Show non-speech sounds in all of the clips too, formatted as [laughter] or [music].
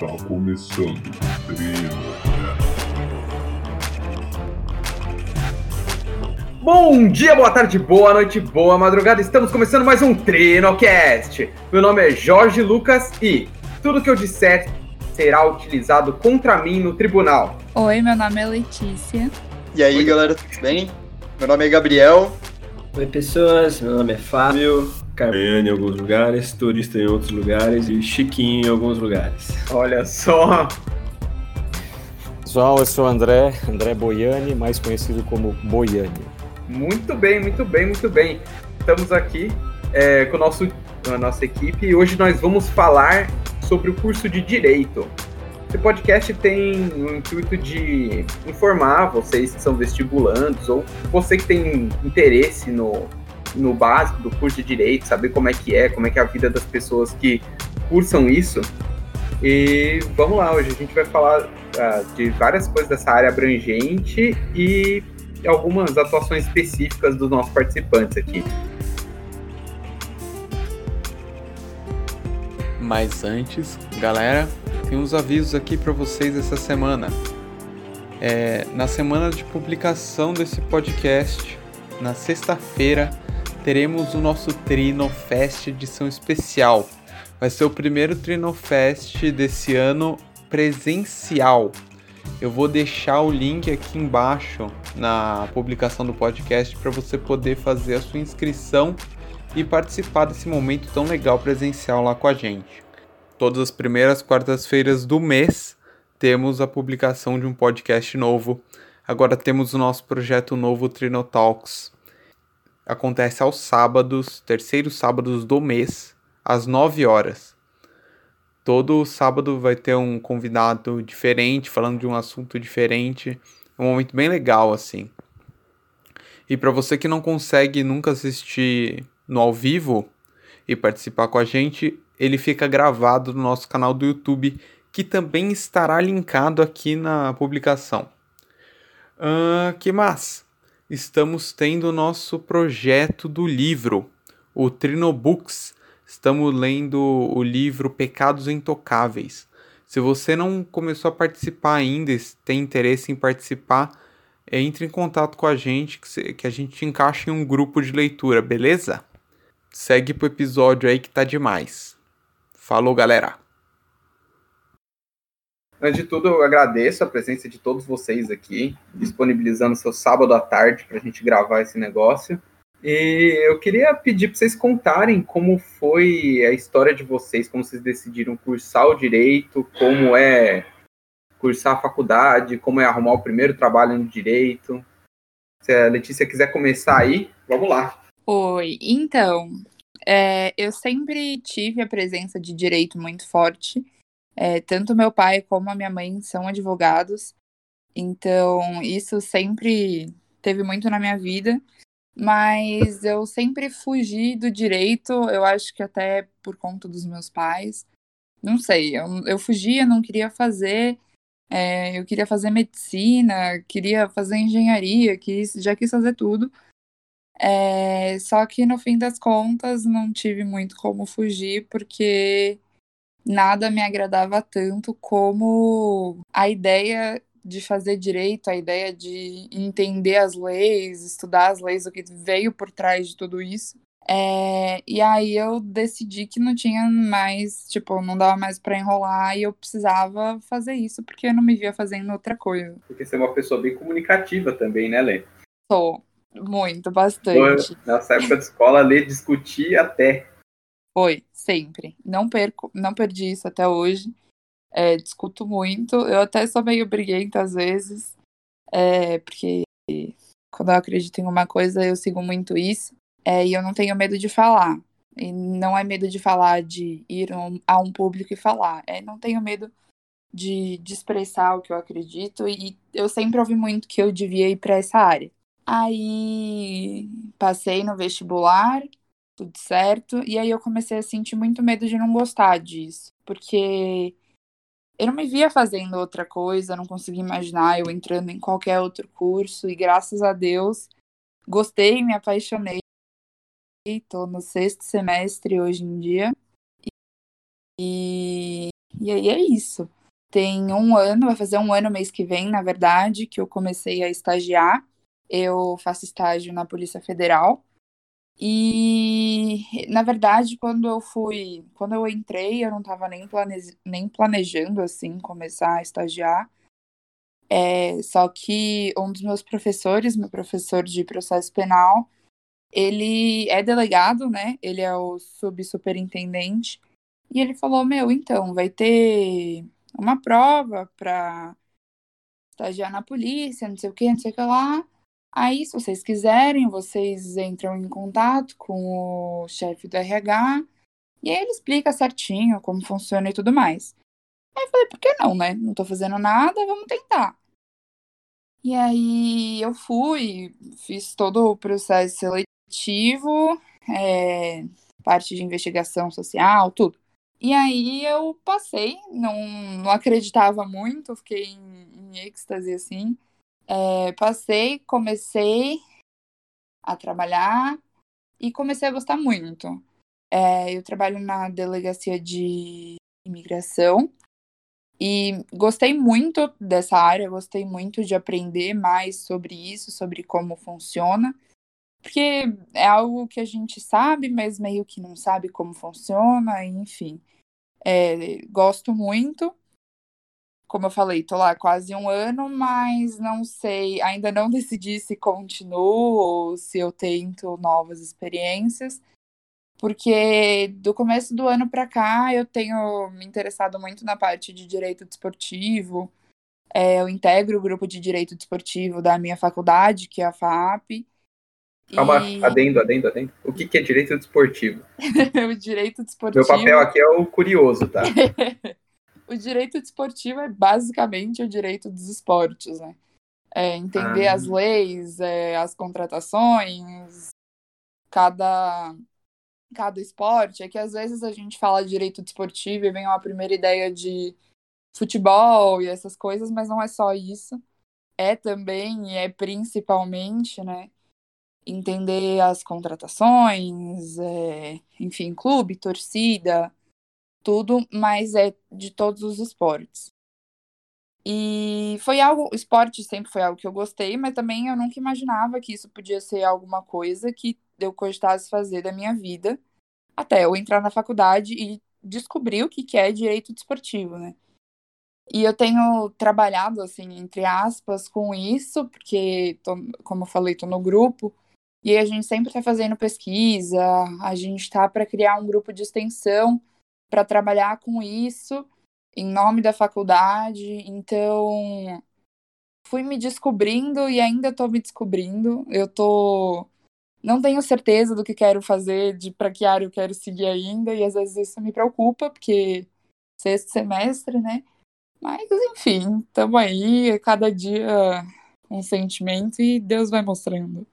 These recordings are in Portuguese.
Está começando o Trino. Bom dia, boa tarde, boa noite, boa madrugada. Estamos começando mais um Trinocast. Meu nome é Jorge Lucas e tudo que eu disser será utilizado contra mim no tribunal. Oi, meu nome é Letícia. E aí, galera, tudo bem? Meu nome é Gabriel. Oi, pessoas. Meu nome é Fábio. Carmeiane em alguns lugares, turista em outros lugares e Chiquinho em alguns lugares. Olha só. Pessoal, eu sou o André, André Boiani, mais conhecido como Boiani. Muito bem, muito bem, muito bem. Estamos aqui é, com, o nosso, com a nossa equipe e hoje nós vamos falar sobre o curso de Direito. Esse podcast tem o intuito de informar vocês que são vestibulandos ou você que tem interesse no, no básico do curso de Direito, saber como é que é, como é que é a vida das pessoas que cursam isso. E vamos lá, hoje a gente vai falar uh, de várias coisas dessa área abrangente e algumas atuações específicas dos nossos participantes aqui. Mas antes, galera, tem uns avisos aqui para vocês essa semana. É, na semana de publicação desse podcast, na sexta-feira, teremos o nosso Trino Fest edição especial. Vai ser o primeiro Trino Fest desse ano presencial. Eu vou deixar o link aqui embaixo na publicação do podcast para você poder fazer a sua inscrição e participar desse momento tão legal presencial lá com a gente. Todas as primeiras quartas-feiras do mês temos a publicação de um podcast novo. Agora temos o nosso projeto novo Trino Talks. Acontece aos sábados, terceiros sábados do mês, às 9 horas. Todo sábado vai ter um convidado diferente, falando de um assunto diferente. É um momento bem legal, assim. E para você que não consegue nunca assistir no ao vivo e participar com a gente, ele fica gravado no nosso canal do YouTube, que também estará linkado aqui na publicação. Uh, que mais? Estamos tendo o nosso projeto do livro, o Trinobooks, Estamos lendo o livro Pecados Intocáveis. Se você não começou a participar ainda, tem interesse em participar, entre em contato com a gente que a gente te encaixa em um grupo de leitura, beleza? Segue pro episódio aí que tá demais. Falou, galera! Antes de tudo, eu agradeço a presença de todos vocês aqui, disponibilizando seu sábado à tarde para a gente gravar esse negócio. E eu queria pedir para vocês contarem como foi a história de vocês, como vocês decidiram cursar o direito, como é cursar a faculdade, como é arrumar o primeiro trabalho no direito. Se a Letícia quiser começar aí, vamos lá. Oi, então, é, eu sempre tive a presença de direito muito forte. É, tanto meu pai como a minha mãe são advogados, então isso sempre teve muito na minha vida mas eu sempre fugi do direito, eu acho que até por conta dos meus pais. Não sei, eu, eu fugia, não queria fazer. É, eu queria fazer medicina, queria fazer engenharia, quis, já quis fazer tudo. É, só que no fim das contas não tive muito como fugir, porque nada me agradava tanto como a ideia de fazer direito, a ideia de entender as leis, estudar as leis, o que veio por trás de tudo isso. É, e aí eu decidi que não tinha mais, tipo, não dava mais para enrolar e eu precisava fazer isso porque eu não me via fazendo outra coisa. Porque você é uma pessoa bem comunicativa também, né, Lê? Sou, muito, bastante. Nessa época de escola, Lê discutia até. Foi, sempre. Não perco, não perdi isso até hoje. É, discuto muito. Eu até sou meio briguenta às vezes, é, porque quando eu acredito em uma coisa, eu sigo muito isso. É, e eu não tenho medo de falar. E não é medo de falar, de ir um, a um público e falar. É, não tenho medo de, de expressar o que eu acredito. E eu sempre ouvi muito que eu devia ir para essa área. Aí passei no vestibular, tudo certo. E aí eu comecei a sentir muito medo de não gostar disso. Porque eu não me via fazendo outra coisa, não conseguia imaginar eu entrando em qualquer outro curso, e graças a Deus gostei, me apaixonei. Estou no sexto semestre hoje em dia. E E aí é isso. Tem um ano, vai fazer um ano mês que vem, na verdade, que eu comecei a estagiar. Eu faço estágio na Polícia Federal. E, na verdade, quando eu fui, quando eu entrei, eu não estava nem, plane, nem planejando, assim, começar a estagiar. É, só que um dos meus professores, meu professor de processo penal, ele é delegado, né? Ele é o subsuperintendente. E ele falou: Meu, então, vai ter uma prova para estagiar na polícia, não sei o que, não sei o que lá. Aí, se vocês quiserem, vocês entram em contato com o chefe do RH e aí ele explica certinho como funciona e tudo mais. Aí eu falei, por que não, né? Não tô fazendo nada, vamos tentar. E aí eu fui, fiz todo o processo seletivo, é, parte de investigação social, tudo. E aí eu passei, não, não acreditava muito, fiquei em, em êxtase assim. É, passei, comecei a trabalhar e comecei a gostar muito. É, eu trabalho na delegacia de imigração e gostei muito dessa área, gostei muito de aprender mais sobre isso, sobre como funciona, porque é algo que a gente sabe, mas meio que não sabe como funciona, enfim. É, gosto muito. Como eu falei, tô lá quase um ano, mas não sei, ainda não [laughs] decidi se continuo ou se eu tento novas experiências porque do começo do ano para cá eu tenho me interessado muito na parte de direito desportivo. É, eu integro o grupo de direito desportivo da minha faculdade, que é a FAP. Calma, e... adendo, adendo, adendo. O que, que é direito desportivo? [laughs] o direito desportivo. Meu papel aqui é o curioso, tá? [laughs] o direito desportivo é basicamente o direito dos esportes, né? É entender ah. as leis, é, as contratações, cada cada esporte, é que às vezes a gente fala direito desportivo e vem uma primeira ideia de futebol e essas coisas, mas não é só isso. É também e é principalmente, né, entender as contratações, é, enfim, clube, torcida, tudo, mas é de todos os esportes. E foi algo, esporte sempre foi algo que eu gostei, mas também eu nunca imaginava que isso podia ser alguma coisa que eu cogitasse fazer da minha vida, até eu entrar na faculdade e descobrir o que, que é direito desportivo, né? E eu tenho trabalhado, assim, entre aspas, com isso, porque, tô, como eu falei, estou no grupo, e a gente sempre está fazendo pesquisa, a gente está para criar um grupo de extensão para trabalhar com isso em nome da faculdade. Então, fui me descobrindo e ainda estou me descobrindo. Eu tô não tenho certeza do que quero fazer, de para que área eu quero seguir ainda, e às vezes isso me preocupa, porque sexto semestre, né? Mas, enfim, estamos aí, cada dia um sentimento e Deus vai mostrando.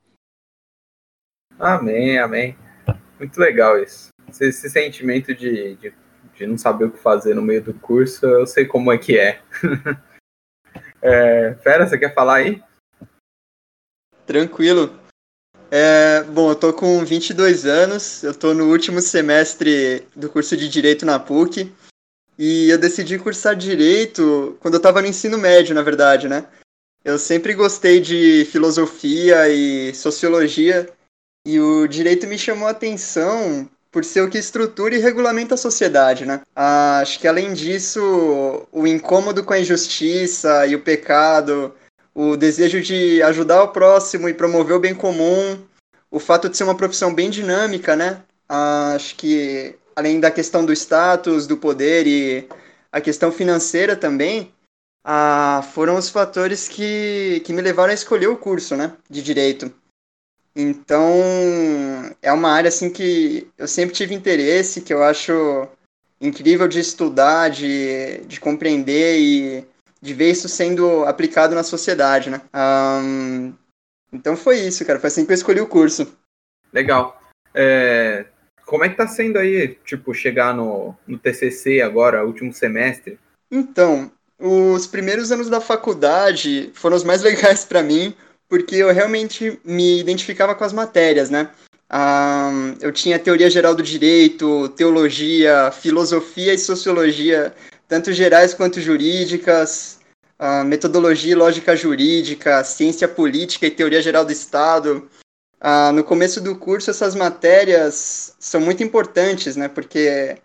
Amém, amém. Muito legal isso. Esse, esse sentimento de, de, de, não saber o que fazer no meio do curso, eu sei como é que é. [laughs] é Fera, você quer falar aí? Tranquilo. É, bom, eu tô com 22 anos, eu tô no último semestre do curso de Direito na PUC, e eu decidi cursar Direito quando eu tava no ensino médio, na verdade, né? Eu sempre gostei de filosofia e sociologia, e o Direito me chamou a atenção por ser o que estrutura e regulamenta a sociedade, né? Ah, acho que além disso, o incômodo com a injustiça e o pecado o desejo de ajudar o próximo e promover o bem comum, o fato de ser uma profissão bem dinâmica, né? Acho que além da questão do status, do poder e a questão financeira também, ah, foram os fatores que, que me levaram a escolher o curso, né, de direito. Então, é uma área assim que eu sempre tive interesse, que eu acho incrível de estudar, de, de compreender e de ver isso sendo aplicado na sociedade, né? Um, então foi isso, cara. Foi assim que eu escolhi o curso. Legal. É, como é que tá sendo aí, tipo, chegar no, no TCC agora, último semestre? Então, os primeiros anos da faculdade foram os mais [laughs] legais para mim, porque eu realmente me identificava com as matérias, né? Um, eu tinha teoria geral do direito, teologia, filosofia e sociologia tanto gerais quanto jurídicas, a metodologia e lógica jurídica, ciência política e teoria geral do Estado. Ah, no começo do curso, essas matérias são muito importantes, né? Porque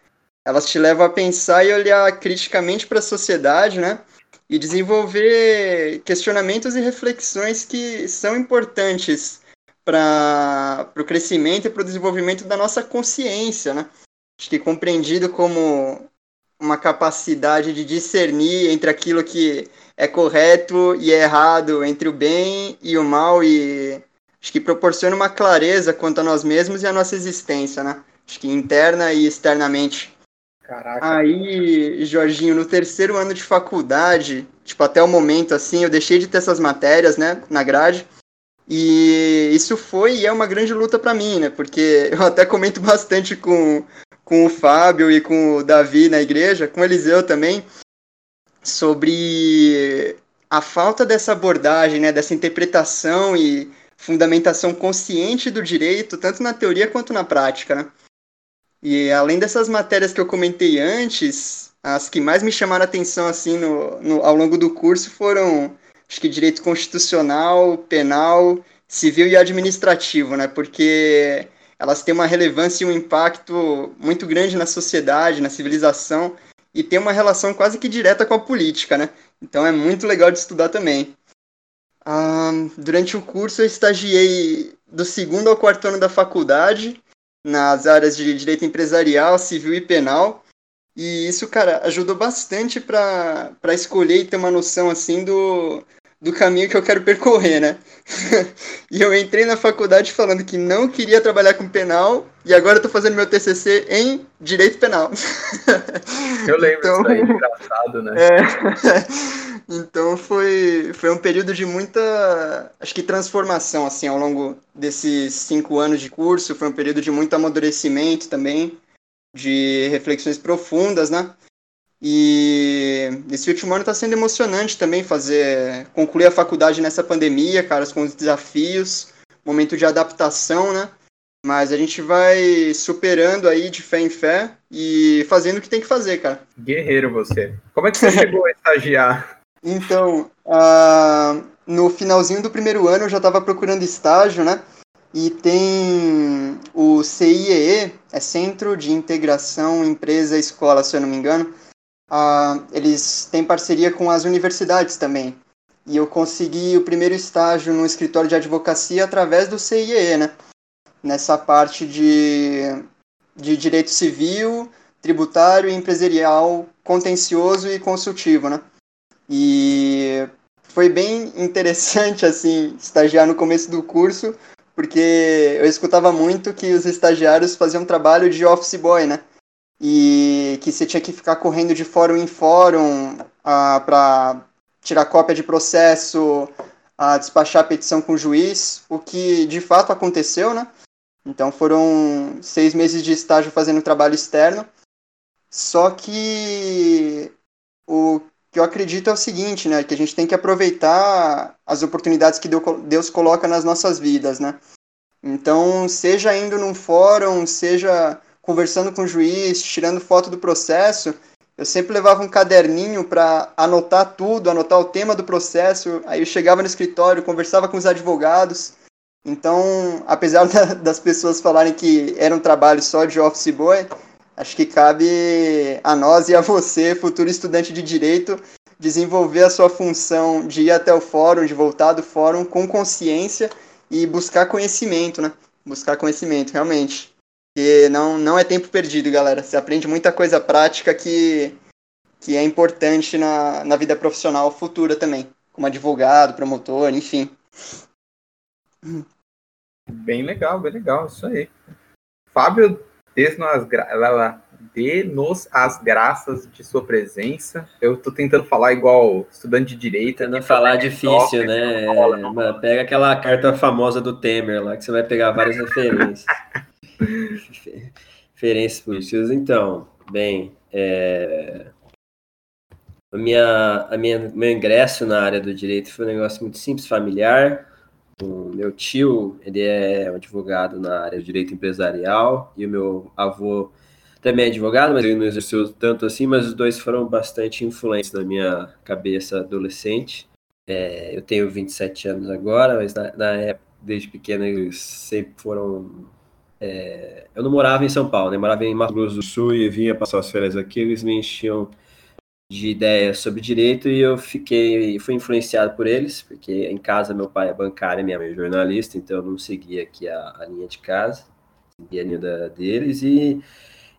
elas te levam a pensar e olhar criticamente para a sociedade, né? E desenvolver questionamentos e reflexões que são importantes para o crescimento e para o desenvolvimento da nossa consciência, né? Acho que compreendido como uma capacidade de discernir entre aquilo que é correto e é errado, entre o bem e o mal, e acho que proporciona uma clareza quanto a nós mesmos e a nossa existência, né? Acho que interna e externamente. Caraca. Aí, Jorginho, no terceiro ano de faculdade, tipo, até o momento, assim, eu deixei de ter essas matérias, né, na grade, e isso foi e é uma grande luta para mim, né, porque [laughs] eu até comento bastante com, com o Fábio e com o Davi na igreja, com o Eliseu também, sobre a falta dessa abordagem, né, dessa interpretação e fundamentação consciente do direito, tanto na teoria quanto na prática, né? E além dessas matérias que eu comentei antes, as que mais me chamaram atenção assim no, no, ao longo do curso foram, acho que direito constitucional, penal, civil e administrativo, né? Porque elas têm uma relevância e um impacto muito grande na sociedade, na civilização, e tem uma relação quase que direta com a política, né? Então é muito legal de estudar também. Ah, durante o curso eu estagiei do segundo ao quarto ano da faculdade, nas áreas de direito empresarial, civil e penal. E isso, cara, ajudou bastante para escolher e ter uma noção assim do, do caminho que eu quero percorrer, né? [laughs] e eu entrei na faculdade falando que não queria trabalhar com penal e agora eu tô fazendo meu TCC em direito penal. [laughs] Eu lembro então, disso aí, engraçado, né? É, [laughs] então foi, foi um período de muita, acho que transformação, assim, ao longo desses cinco anos de curso, foi um período de muito amadurecimento também, de reflexões profundas, né? E esse último ano está sendo emocionante também fazer concluir a faculdade nessa pandemia, cara, com os desafios, momento de adaptação, né? Mas a gente vai superando aí de fé em fé e fazendo o que tem que fazer, cara. Guerreiro você. Como é que você chegou a estagiar? [laughs] Então, uh, no finalzinho do primeiro ano eu já estava procurando estágio, né? E tem o CIEE, é Centro de Integração Empresa-Escola, se eu não me engano, uh, eles têm parceria com as universidades também. E eu consegui o primeiro estágio no escritório de advocacia através do CIE, né? Nessa parte de, de direito civil, tributário, empresarial, contencioso e consultivo, né? E foi bem interessante, [laughs] assim, estagiar no começo do curso, porque eu escutava muito que os estagiários faziam trabalho de office boy, né? E que você tinha que ficar correndo de fórum em fórum ah, para tirar cópia de processo, a despachar petição com o juiz, o que de fato aconteceu, né? Então foram seis meses de estágio fazendo trabalho externo. Só que o que eu acredito é o seguinte, né? Que a gente tem que aproveitar as oportunidades que Deus coloca nas nossas vidas, né? Então, seja indo num fórum, seja conversando com o juiz, tirando foto do processo, eu sempre levava um caderninho para anotar tudo, anotar o tema do processo. Aí eu chegava no escritório, conversava com os advogados. Então, apesar da, das pessoas falarem que era um trabalho só de office boy, acho que cabe a nós e a você, futuro estudante de direito, desenvolver a sua função de ir até o fórum, de voltar do fórum com consciência e buscar conhecimento, né? Buscar conhecimento, realmente. Porque não, não é tempo perdido, galera. Você aprende muita coisa prática que, que é importante na, na vida profissional futura também. Como advogado, promotor, enfim. Bem legal, bem legal, isso aí. Fábio, dê-nos as, gra... as graças de sua presença. Eu tô tentando falar igual estudante de direito. Tentando falar difícil, né? Pega aquela carta famosa do Temer lá, que você vai pegar várias referências. [laughs] [laughs] Referências políticas. Então, bem, é... a minha, a minha, meu ingresso na área do direito foi um negócio muito simples, familiar. O meu tio, ele é um advogado na área do direito empresarial e o meu avô também é advogado, mas ele não exerceu tanto assim, mas os dois foram bastante influentes na minha cabeça adolescente. É, eu tenho 27 anos agora, mas na, na época, desde pequeno, eles sempre foram. É, eu não morava em São Paulo, né? Morava em Mato Grosso do Sul e vinha passar as férias aqui, eles me enchiam de ideias sobre direito e eu fiquei fui influenciado por eles, porque em casa meu pai é bancário e minha mãe é jornalista, então eu não seguia aqui a, a linha de casa, seguia a linha da, deles e,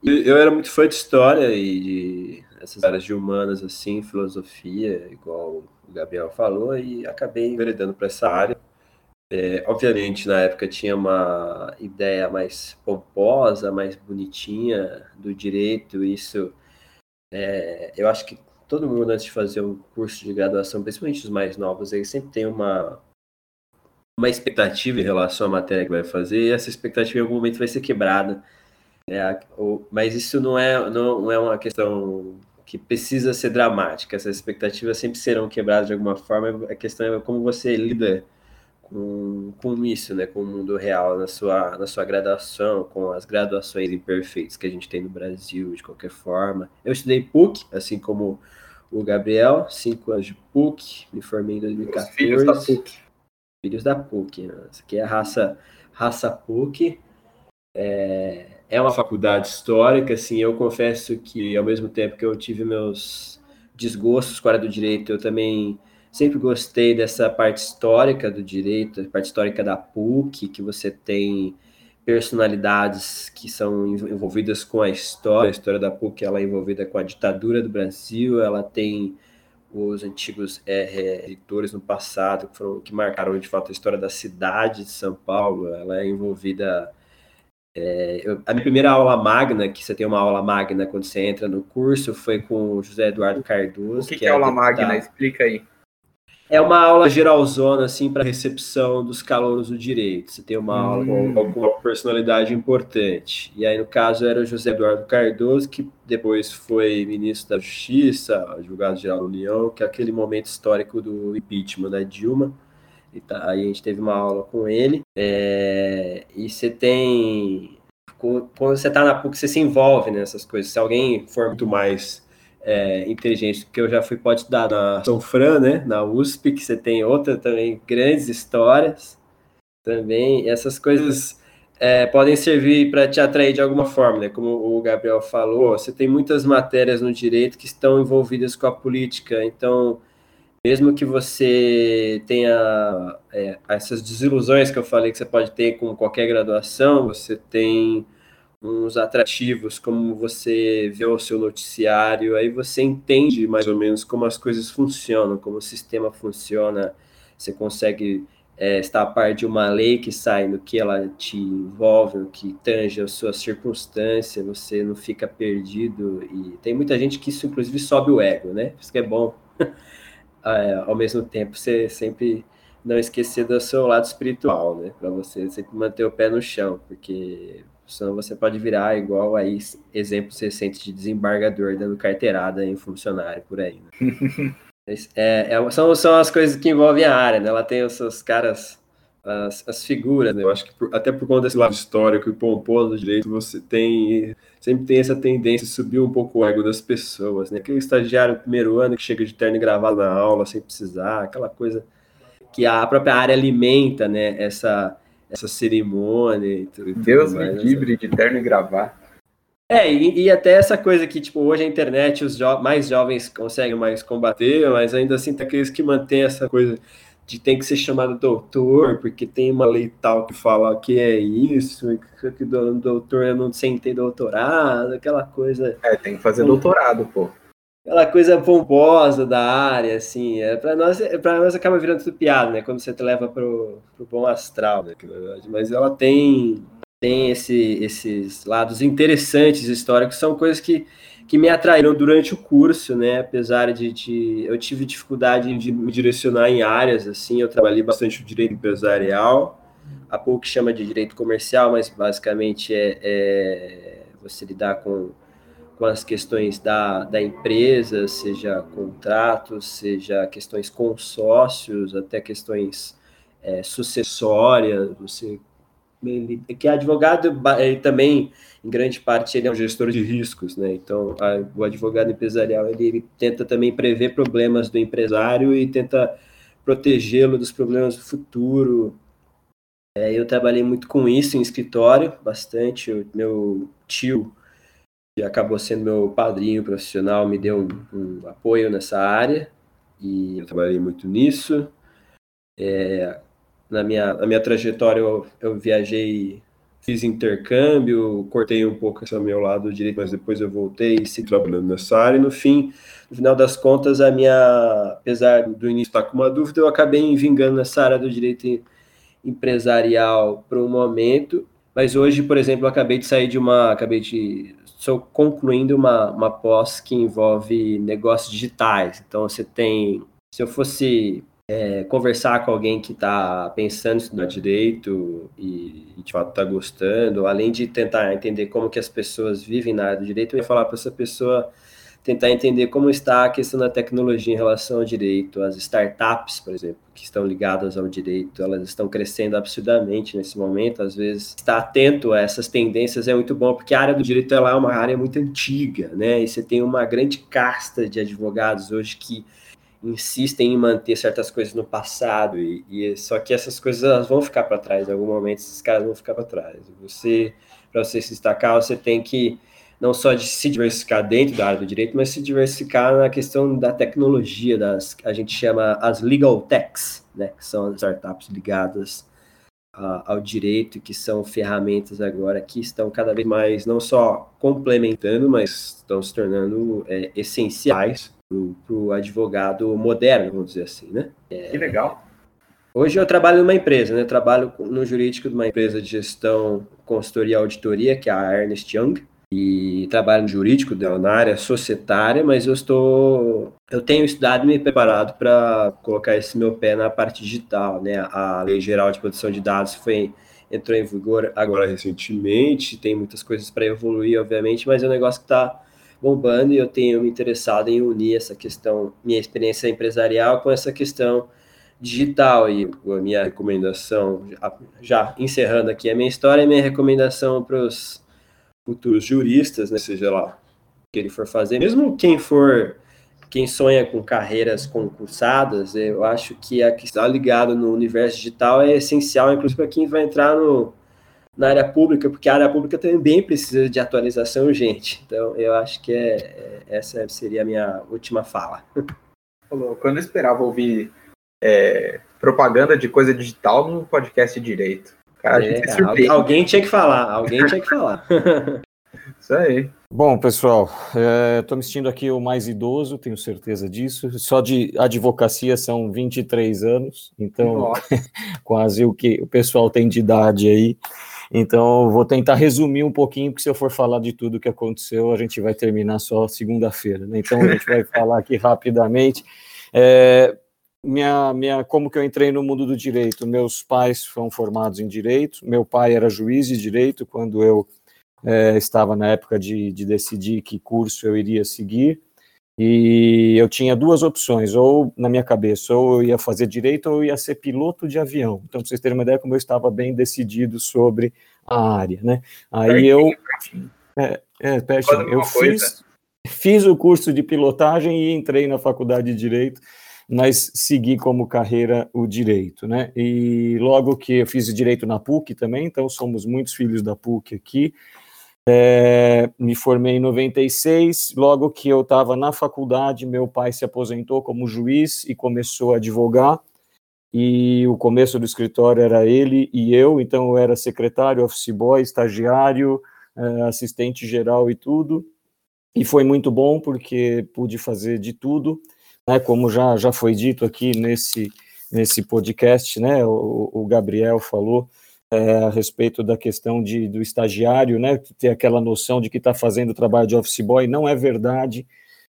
e eu era muito fã de história e de essas áreas de humanas assim, filosofia, igual o Gabriel falou, e acabei enveredando para essa área. É, obviamente, na época tinha uma ideia mais pomposa, mais bonitinha do direito, isso é, eu acho que todo mundo, antes de fazer um curso de graduação, principalmente os mais novos, ele sempre tem uma, uma expectativa em relação à matéria que vai fazer, e essa expectativa em algum momento vai ser quebrada. É, ou, mas isso não é, não é uma questão que precisa ser dramática, essas expectativas sempre serão quebradas de alguma forma, a questão é como você lida com, com isso, né, com o mundo real na sua, na sua graduação, com as graduações imperfeitas que a gente tem no Brasil, de qualquer forma. Eu estudei PUC, assim como o Gabriel, cinco anos de PUC, me formei em 2014. Os filhos da PUC. Filhos da PUC, né? Essa aqui é a raça, raça PUC. É, é uma faculdade histórica, assim, eu confesso que ao mesmo tempo que eu tive meus desgostos com a área do direito, eu também Sempre gostei dessa parte histórica do direito, a parte histórica da PUC, que você tem personalidades que são envolvidas com a história. A história da PUC ela é envolvida com a ditadura do Brasil, ela tem os antigos é, no passado que, foram, que marcaram de fato a história da cidade de São Paulo. Ela é envolvida. É, eu, a minha primeira aula magna, que você tem uma aula magna quando você entra no curso, foi com o José Eduardo Cardoso. O que, que, que é, é aula magna? Explica aí. É uma aula geralzona, assim, para recepção dos calouros do direito. Você tem uma hum. aula com alguma personalidade importante. E aí, no caso, era o José Eduardo Cardoso, que depois foi ministro da Justiça, advogado-geral da União, que é aquele momento histórico do impeachment da Dilma. E tá, aí a gente teve uma aula com ele. É, e você tem... Quando você está na PUC, você se envolve nessas coisas. Se alguém for muito mais é, inteligente que eu já fui pode estudar na São Fran, né, na USP, que você tem outra também grandes histórias também. Essas coisas é, podem servir para te atrair de alguma forma, né? Como o Gabriel falou, você tem muitas matérias no direito que estão envolvidas com a política, então mesmo que você tenha é, essas desilusões que eu falei que você pode ter com qualquer graduação, você tem uns atrativos, como você vê o seu noticiário, aí você entende mais ou menos como as coisas funcionam, como o sistema funciona, você consegue é, estar a par de uma lei que sai no que ela te envolve, no que tange a sua circunstância, você não fica perdido, e tem muita gente que isso inclusive sobe o ego, né? Isso que é bom. [laughs] é, ao mesmo tempo, você sempre não esquecer do seu lado espiritual, né? Para você sempre manter o pé no chão, porque Senão você pode virar igual aí exemplos recentes de desembargador dando carteirada em funcionário por aí. Né? [laughs] é, é, são, são as coisas que envolvem a área, né? Ela tem os seus caras, as, as figuras, né? Eu acho que por, até por conta desse lado histórico e pomposo do direito, você tem sempre tem essa tendência de subir um pouco o ego das pessoas, né? Aquele estagiário primeiro ano que chega de terno e gravado na aula sem precisar, aquela coisa que a própria área alimenta, né? Essa essa cerimônia e tudo. Deus mais, me livre de terno e gravar. É, e, e, até essa coisa que, tipo, hoje a internet, os jo mais jovens conseguem mais combater, mas ainda assim tem aqueles que mantêm essa coisa de tem que ser chamado doutor, porque tem uma lei tal que fala que é isso, que o doutor não sem ter doutorado, aquela coisa. É, tem que fazer doutorado, pô aquela coisa pomposa da área, assim, é, para nós, é, para nós acaba virando tudo piada, né, quando você te leva pro, pro bom astral, né, mas ela tem tem esse, esses lados interessantes históricos, são coisas que, que me atraíram durante o curso, né, apesar de, de eu tive dificuldade de me direcionar em áreas, assim, eu trabalhei bastante o direito empresarial, a pouco chama de direito comercial, mas basicamente é, é você lidar com com as questões da, da empresa, seja contratos, seja questões com sócios, até questões é, sucessórias, você que advogado ele também em grande parte ele é um gestor de riscos, né? Então a, o advogado empresarial ele, ele, tenta também prever problemas do empresário e tenta protegê-lo dos problemas do futuro. É, eu trabalhei muito com isso em escritório, bastante. O meu tio que acabou sendo meu padrinho profissional me deu um, um apoio nessa área e eu trabalhei muito nisso. É, na minha, na minha trajetória eu, eu viajei fiz intercâmbio, cortei um pouco esse meu lado direito, mas depois eu voltei e segui trabalhando nessa área. E no fim, no final das contas, a minha, apesar do início estar com uma dúvida, eu acabei vingando nessa área do direito empresarial por um momento. Mas hoje, por exemplo, acabei de sair de uma, acabei de, estou concluindo uma, uma pós que envolve negócios digitais. Então, você tem, se eu fosse é, conversar com alguém que está pensando em estudar direito e, e de fato está gostando, além de tentar entender como que as pessoas vivem na área do direito, eu ia falar para essa pessoa tentar entender como está a questão da tecnologia em relação ao direito. As startups, por exemplo, que estão ligadas ao direito, elas estão crescendo absurdamente nesse momento. Às vezes, estar atento a essas tendências é muito bom, porque a área do direito ela é uma área muito antiga, né? E você tem uma grande casta de advogados hoje que insistem em manter certas coisas no passado e, e só que essas coisas elas vão ficar para trás em algum momento esses caras vão ficar para trás você para você se destacar você tem que não só de se diversificar dentro da área do direito mas se diversificar na questão da tecnologia das a gente chama as legal techs né que são as startups ligadas a, ao direito que são ferramentas agora que estão cada vez mais não só complementando mas estão se tornando é, essenciais para o advogado moderno, vamos dizer assim, né? É, que legal. Hoje eu trabalho numa empresa, né? Eu trabalho no jurídico de uma empresa de gestão, consultoria e auditoria, que é a Ernest Young, e trabalho jurídico na área societária, mas eu estou, eu tenho estudado e me preparado para colocar esse meu pé na parte digital, né? A Lei Geral de Proteção de Dados foi entrou em vigor agora recentemente, tem muitas coisas para evoluir, obviamente, mas é um negócio que está bombando e eu tenho me interessado em unir essa questão, minha experiência empresarial com essa questão digital e a minha recomendação, já encerrando aqui a minha história, minha recomendação para os futuros juristas, né, seja lá o que ele for fazer, mesmo quem for quem sonha com carreiras concursadas, eu acho que a que está ligado no universo digital é essencial, inclusive para quem vai entrar no, na área pública, porque a área pública também precisa de atualização urgente. Então, eu acho que é, é essa seria a minha última fala. [laughs] Quando eu esperava ouvir é, propaganda de coisa digital no podcast direito. Cara, é, alguém tinha que falar, alguém tinha que falar. [laughs] Isso aí. Bom, pessoal, estou é, me sentindo aqui o mais idoso, tenho certeza disso. Só de advocacia são 23 anos, então quase [laughs] o que o pessoal tem de idade aí. Então, vou tentar resumir um pouquinho, porque se eu for falar de tudo que aconteceu, a gente vai terminar só segunda-feira. Né? Então, a gente vai [laughs] falar aqui rapidamente. É, minha, minha, como que eu entrei no mundo do direito? Meus pais foram formados em direito. Meu pai era juiz de direito quando eu é, estava na época de, de decidir que curso eu iria seguir. E eu tinha duas opções, ou na minha cabeça, ou eu ia fazer direito ou eu ia ser piloto de avião. Então, para vocês terem uma ideia, como eu estava bem decidido sobre a área, né? Aí eu. É, é eu fiz, fiz o curso de pilotagem e entrei na faculdade de direito, mas segui como carreira o direito, né? E logo que eu fiz direito na PUC também, então somos muitos filhos da PUC aqui. É, me formei em 96, logo que eu estava na faculdade, meu pai se aposentou como juiz e começou a advogar, e o começo do escritório era ele e eu, então eu era secretário, office boy, estagiário, é, assistente geral e tudo, e foi muito bom porque pude fazer de tudo, né, como já, já foi dito aqui nesse, nesse podcast, né, o, o Gabriel falou, é, a respeito da questão de, do estagiário, né, ter aquela noção de que está fazendo o trabalho de office boy, não é verdade,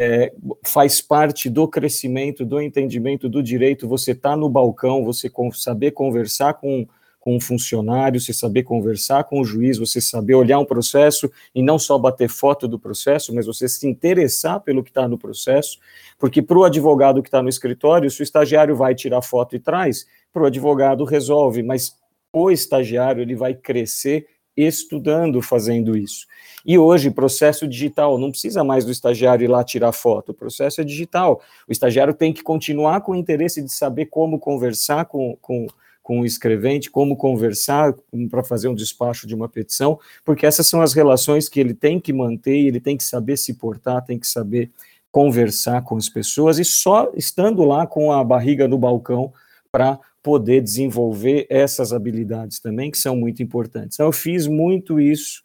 é, faz parte do crescimento, do entendimento do direito, você está no balcão, você saber conversar com, com um funcionário, você saber conversar com o juiz, você saber olhar um processo e não só bater foto do processo, mas você se interessar pelo que está no processo, porque para o advogado que está no escritório, se o estagiário vai tirar foto e traz, para o advogado resolve, mas o estagiário ele vai crescer estudando, fazendo isso. E hoje, processo digital, não precisa mais do estagiário ir lá tirar foto, o processo é digital. O estagiário tem que continuar com o interesse de saber como conversar com, com, com o escrevente, como conversar para fazer um despacho de uma petição, porque essas são as relações que ele tem que manter, ele tem que saber se portar, tem que saber conversar com as pessoas, e só estando lá com a barriga no balcão para poder desenvolver essas habilidades também, que são muito importantes. Então, eu fiz muito isso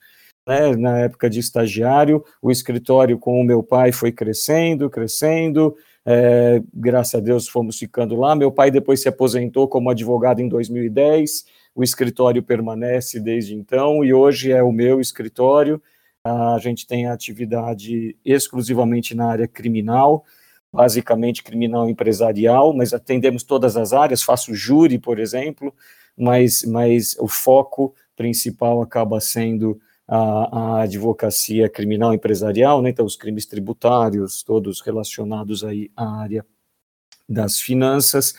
né, na época de estagiário, o escritório com o meu pai foi crescendo, crescendo, é, graças a Deus fomos ficando lá. Meu pai depois se aposentou como advogado em 2010, o escritório permanece desde então e hoje é o meu escritório. A gente tem atividade exclusivamente na área criminal, basicamente criminal empresarial, mas atendemos todas as áreas, faço júri, por exemplo, mas, mas o foco principal acaba sendo a, a advocacia criminal empresarial, né, então os crimes tributários, todos relacionados aí à área das finanças.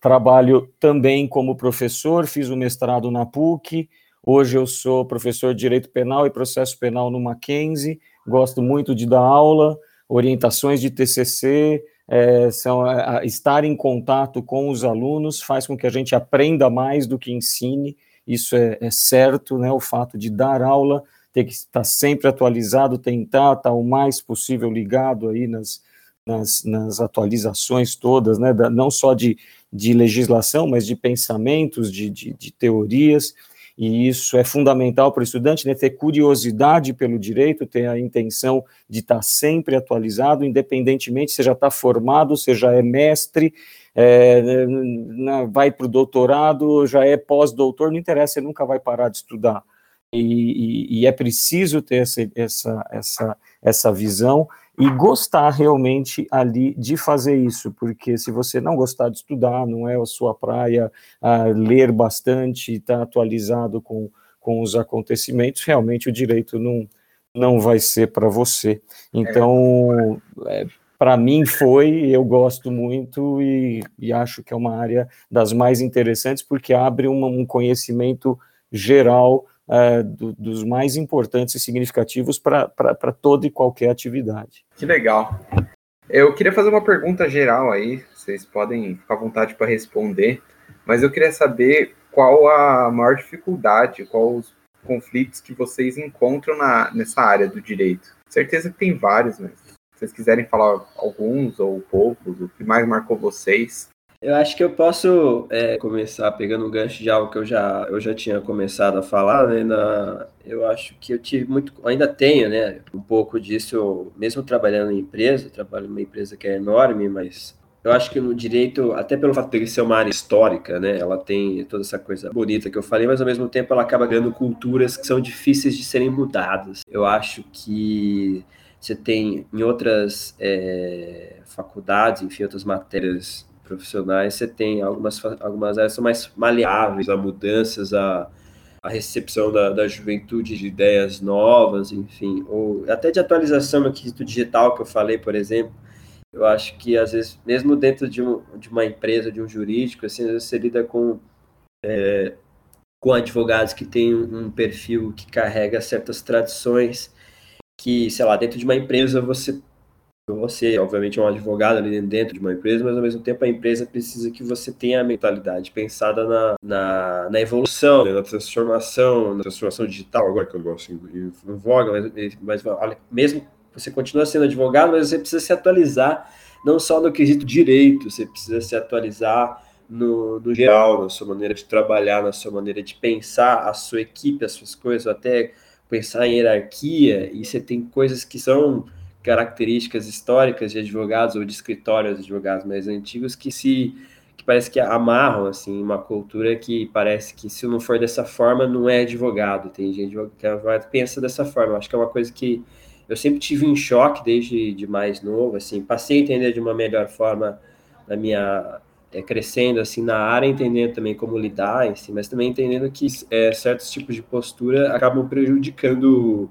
Trabalho também como professor, fiz o mestrado na PUC, hoje eu sou professor de Direito Penal e Processo Penal no Mackenzie, gosto muito de dar aula, orientações de TCC, é, são, a, estar em contato com os alunos faz com que a gente aprenda mais do que ensine, isso é, é certo, né, o fato de dar aula, ter que estar sempre atualizado, tentar estar o mais possível ligado aí nas, nas, nas atualizações todas, né, da, não só de, de legislação, mas de pensamentos, de, de, de teorias, e isso é fundamental para o estudante, né, ter curiosidade pelo direito, ter a intenção de estar sempre atualizado, independentemente se já está formado, se já é mestre, é, vai para o doutorado, já é pós-doutor, não interessa, você nunca vai parar de estudar. E, e, e, é preciso ter essa, essa, essa, essa visão e gostar realmente ali de fazer isso, porque se você não gostar de estudar, não é a sua praia, a ler bastante, estar tá atualizado com, com os acontecimentos, realmente o direito não, não vai ser para você. Então, é, para mim foi, eu gosto muito e, e, acho que é uma área das mais interessantes, porque abre uma, um conhecimento geral uh, do, dos mais importantes e significativos para toda e qualquer atividade. Que legal. Eu queria fazer uma pergunta geral aí, vocês podem ficar à vontade para responder, mas eu queria saber qual a maior dificuldade, quais os conflitos que vocês encontram na, nessa área do direito. Certeza que tem vários, mas vocês quiserem falar alguns ou poucos, o que mais marcou vocês, eu acho que eu posso é, começar pegando um gancho de algo que eu já, eu já tinha começado a falar, né? Na, eu acho que eu tive muito, ainda tenho, né? Um pouco disso, mesmo trabalhando em empresa, trabalho numa empresa que é enorme, mas eu acho que no direito, até pelo fato de ser uma área histórica, né? Ela tem toda essa coisa bonita que eu falei, mas ao mesmo tempo ela acaba ganhando culturas que são difíceis de serem mudadas. Eu acho que você tem em outras é, faculdades, enfim, outras matérias profissionais, você tem algumas, algumas áreas são mais maleáveis a mudanças, a, a recepção da, da juventude de ideias novas, enfim, ou até de atualização no quesito digital que eu falei, por exemplo. Eu acho que, às vezes, mesmo dentro de, um, de uma empresa, de um jurídico, assim, às vezes você lida com, é, com advogados que têm um perfil que carrega certas tradições que, sei lá, dentro de uma empresa você você, obviamente, é um advogado ali dentro de uma empresa, mas ao mesmo tempo a empresa precisa que você tenha a mentalidade pensada na, na, na evolução, né, na transformação, na transformação digital, agora que eu gosto em, em voga, mas, mas mesmo você continua sendo advogado, mas você precisa se atualizar, não só no quesito direito, você precisa se atualizar no, no geral, na sua maneira de trabalhar, na sua maneira de pensar a sua equipe, as suas coisas, até pensar em hierarquia, e você tem coisas que são características históricas de advogados ou de escritórios de advogados mais antigos que se que parece que amarram assim uma cultura que parece que se não for dessa forma não é advogado. Tem gente que pensa dessa forma. Acho que é uma coisa que eu sempre tive em choque desde de mais novo, assim, passei a entender de uma melhor forma na minha é, crescendo assim na área, entendendo também como lidar, assim, mas também entendendo que é, certos tipos de postura acabam prejudicando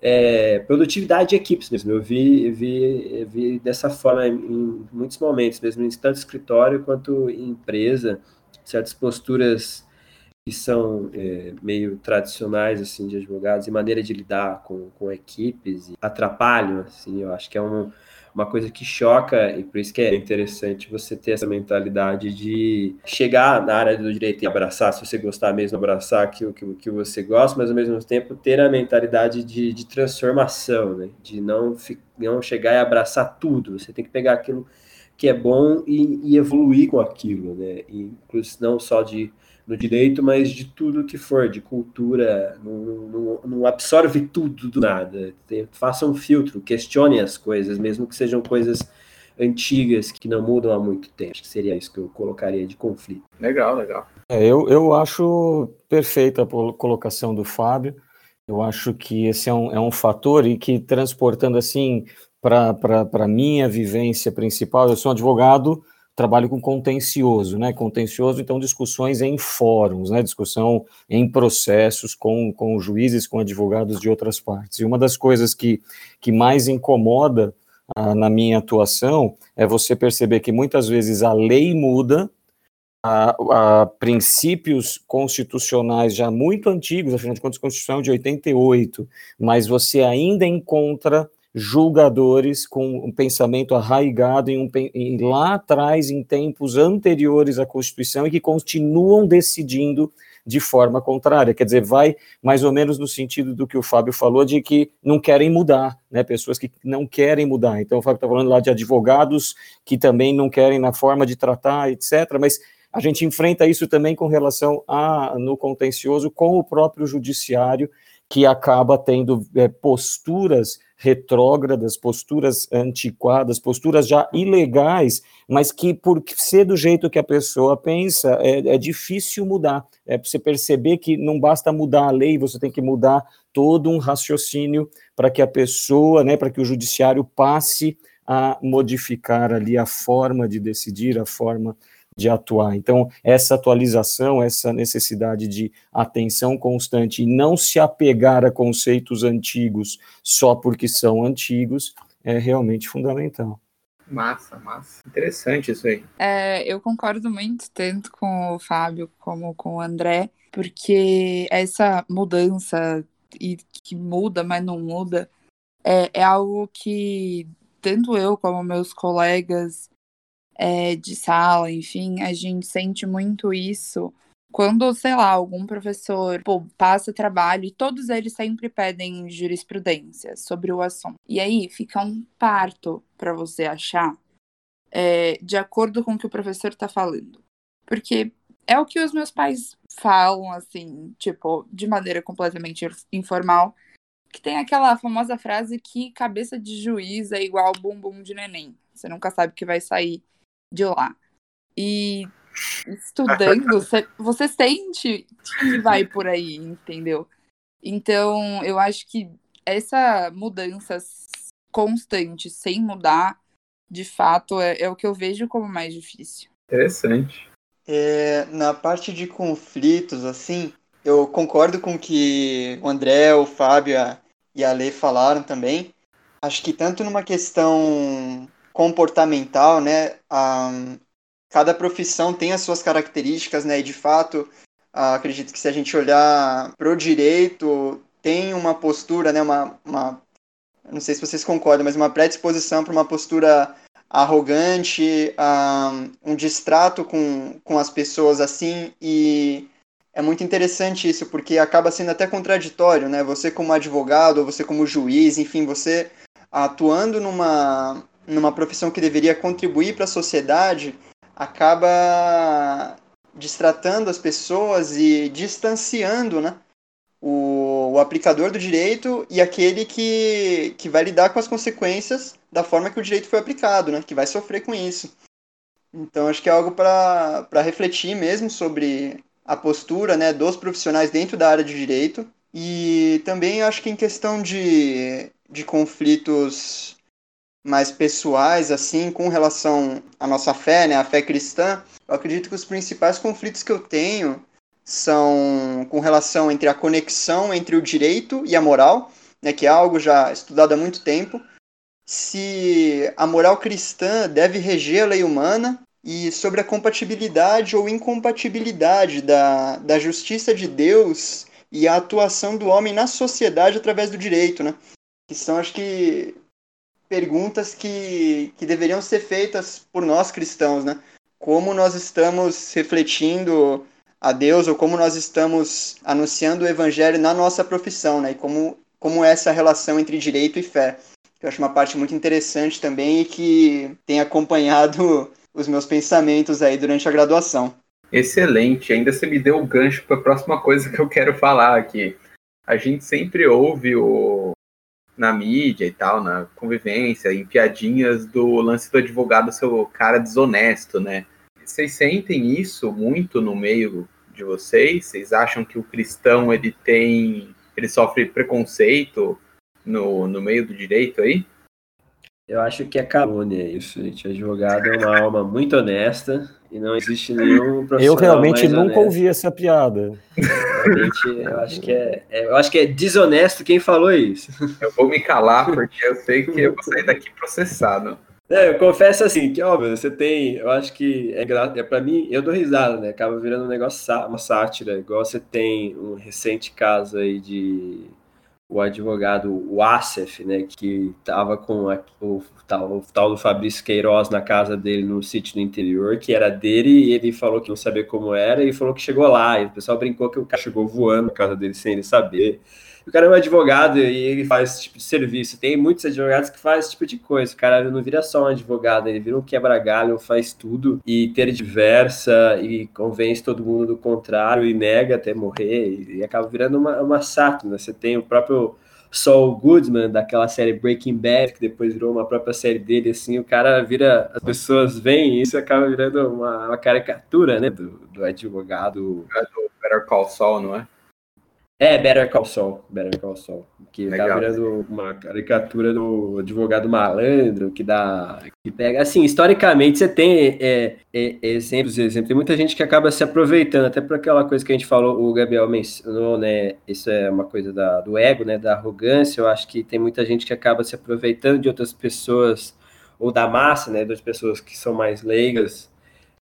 é, produtividade de equipes mesmo. Eu vi, vi, vi dessa forma em muitos momentos, mesmo tanto escritório quanto em empresa, certas posturas que são é, meio tradicionais assim de advogados e maneira de lidar com, com equipes atrapalham assim eu acho que é um, uma coisa que choca e por isso que é interessante você ter essa mentalidade de chegar na área do direito e abraçar se você gostar mesmo abraçar aquilo que, que você gosta mas ao mesmo tempo ter a mentalidade de, de transformação né? De não não chegar e abraçar tudo. Você tem que pegar aquilo que é bom e, e evoluir com aquilo né? E não só de no direito, mas de tudo que for, de cultura, não, não, não absorve tudo do nada. Tem, faça um filtro, questione as coisas, mesmo que sejam coisas antigas que não mudam há muito tempo. Acho que seria isso que eu colocaria de conflito. Legal, legal. É, eu, eu acho perfeita a colocação do Fábio. Eu acho que esse é um, é um fator e que transportando assim para a minha vivência principal, eu sou um advogado trabalho com contencioso, né? Contencioso, então, discussões em fóruns, né? Discussão em processos com, com juízes, com advogados de outras partes. E uma das coisas que, que mais incomoda ah, na minha atuação é você perceber que muitas vezes a lei muda, a, a, princípios constitucionais já muito antigos, afinal de contas, a Constituição é de 88, mas você ainda encontra julgadores com um pensamento arraigado em, um, em lá atrás, em tempos anteriores à Constituição, e que continuam decidindo de forma contrária. Quer dizer, vai mais ou menos no sentido do que o Fábio falou, de que não querem mudar, né? Pessoas que não querem mudar. Então, o Fábio está falando lá de advogados que também não querem na forma de tratar, etc. Mas a gente enfrenta isso também com relação a, no contencioso, com o próprio judiciário, que acaba tendo é, posturas retrógradas, posturas antiquadas, posturas já ilegais, mas que por ser do jeito que a pessoa pensa, é, é difícil mudar. É você perceber que não basta mudar a lei, você tem que mudar todo um raciocínio para que a pessoa, né, para que o judiciário passe a modificar ali a forma de decidir, a forma de atuar. Então, essa atualização, essa necessidade de atenção constante e não se apegar a conceitos antigos só porque são antigos é realmente fundamental. Massa, massa. Interessante isso aí. É, eu concordo muito, tanto com o Fábio como com o André, porque essa mudança, e que muda, mas não muda, é, é algo que tanto eu como meus colegas é, de sala, enfim, a gente sente muito isso quando, sei lá, algum professor pô, passa trabalho e todos eles sempre pedem jurisprudência sobre o assunto. E aí fica um parto para você achar é, de acordo com o que o professor está falando. Porque é o que os meus pais falam, assim, tipo, de maneira completamente informal, que tem aquela famosa frase que cabeça de juiz é igual bumbum de neném. Você nunca sabe o que vai sair de lá. E estudando, [laughs] você sente que vai por aí, entendeu? Então, eu acho que essa mudança constante, sem mudar, de fato, é, é o que eu vejo como mais difícil. Interessante. É, na parte de conflitos, assim, eu concordo com o que o André, o Fábio e a Lê falaram também. Acho que tanto numa questão comportamental, né? Um, cada profissão tem as suas características, né? E de fato, uh, acredito que se a gente olhar para o direito, tem uma postura, né? Uma, uma, não sei se vocês concordam, mas uma predisposição para uma postura arrogante, um, um distrato com, com as pessoas assim e é muito interessante isso porque acaba sendo até contraditório, né? Você como advogado ou você como juiz, enfim, você atuando numa numa profissão que deveria contribuir para a sociedade, acaba distratando as pessoas e distanciando né, o, o, aplicador do direito e aquele que, que vai lidar com as consequências da forma que o direito foi aplicado, né, que vai sofrer com isso. Então, acho que é algo para refletir mesmo sobre a postura né, dos profissionais dentro da área de direito. E também acho que em questão de, de conflitos mais pessoais, assim, com relação à nossa fé, né, a fé cristã, eu acredito que os principais conflitos que eu tenho são com relação entre a conexão entre o direito e a moral, né, que é algo já estudado há muito tempo, se a moral cristã deve reger a lei humana e sobre a compatibilidade ou incompatibilidade da, da justiça de Deus e a atuação do homem na sociedade através do direito, né? Que são, acho que, perguntas que, que deveriam ser feitas por nós cristãos, né? Como nós estamos refletindo a Deus ou como nós estamos anunciando o evangelho na nossa profissão, né? E como, como é essa relação entre direito e fé. Eu acho uma parte muito interessante também e que tem acompanhado [laughs] os meus pensamentos aí durante a graduação. Excelente, ainda você me deu o gancho para a próxima coisa que eu quero falar aqui. A gente sempre ouve o, na mídia e tal, na convivência, em piadinhas do lance do advogado ser o cara desonesto, né? Vocês sentem isso muito no meio de vocês? Vocês acham que o cristão ele tem, ele sofre preconceito no, no meio do direito aí? Eu acho que é calúnia isso, gente. Advogado é uma alma muito honesta e não existe nenhum profissional Eu realmente nunca honesto. ouvi essa piada. Realmente, eu acho que é, é, eu acho que é desonesto quem falou isso. Eu vou me calar porque eu sei que eu vou sair daqui processado. É, eu confesso assim, que óbvio, você tem, eu acho que é, é para mim, eu dou risada, né? Acaba virando um negócio, uma sátira, igual você tem um recente caso aí de o advogado o Asef, né, que estava com a, o, tal, o tal do Fabrício Queiroz na casa dele no sítio do interior, que era dele, e ele falou que não sabia como era, e falou que chegou lá, e o pessoal brincou que o cara chegou voando na casa dele sem ele saber. O cara é um advogado e ele faz esse tipo de serviço. Tem muitos advogados que fazem esse tipo de coisa. O cara não vira só um advogado, ele vira um quebra-galho, faz tudo e ter diversa e convence todo mundo do contrário e nega até morrer e acaba virando uma, uma sátira. Você tem o próprio Saul Goodman, daquela série Breaking Bad, que depois virou uma própria série dele, assim, o cara vira, as pessoas veem isso e acaba virando uma, uma caricatura, né, do, do advogado. É do Better Call Saul, não é? É, Better Call Saul, Better Call Saul, que Legal. tá virando uma caricatura do advogado malandro, que dá, que pega, assim, historicamente você tem é, é, exemplos, exemplos, tem muita gente que acaba se aproveitando, até por aquela coisa que a gente falou, o Gabriel mencionou, né, isso é uma coisa da, do ego, né, da arrogância, eu acho que tem muita gente que acaba se aproveitando de outras pessoas, ou da massa, né, das pessoas que são mais leigas,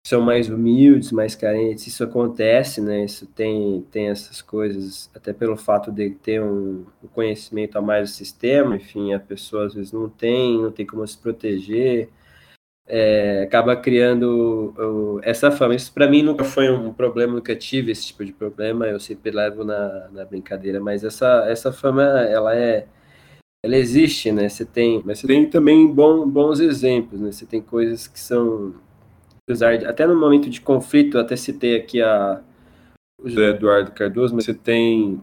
são mais humildes, mais carentes, isso acontece, né? Isso tem, tem essas coisas, até pelo fato de ter um, um conhecimento a mais do sistema, enfim, a pessoa às vezes não tem, não tem como se proteger, é, acaba criando essa fama. Isso para mim nunca foi um problema, nunca tive esse tipo de problema, eu sempre levo na, na brincadeira, mas essa, essa fama, ela é ela existe, né? Você tem, mas você tem também bom, bons exemplos, né? Você tem coisas que são apesar de, até no momento de conflito, até citei aqui a, o José Eduardo Cardoso, mas você tem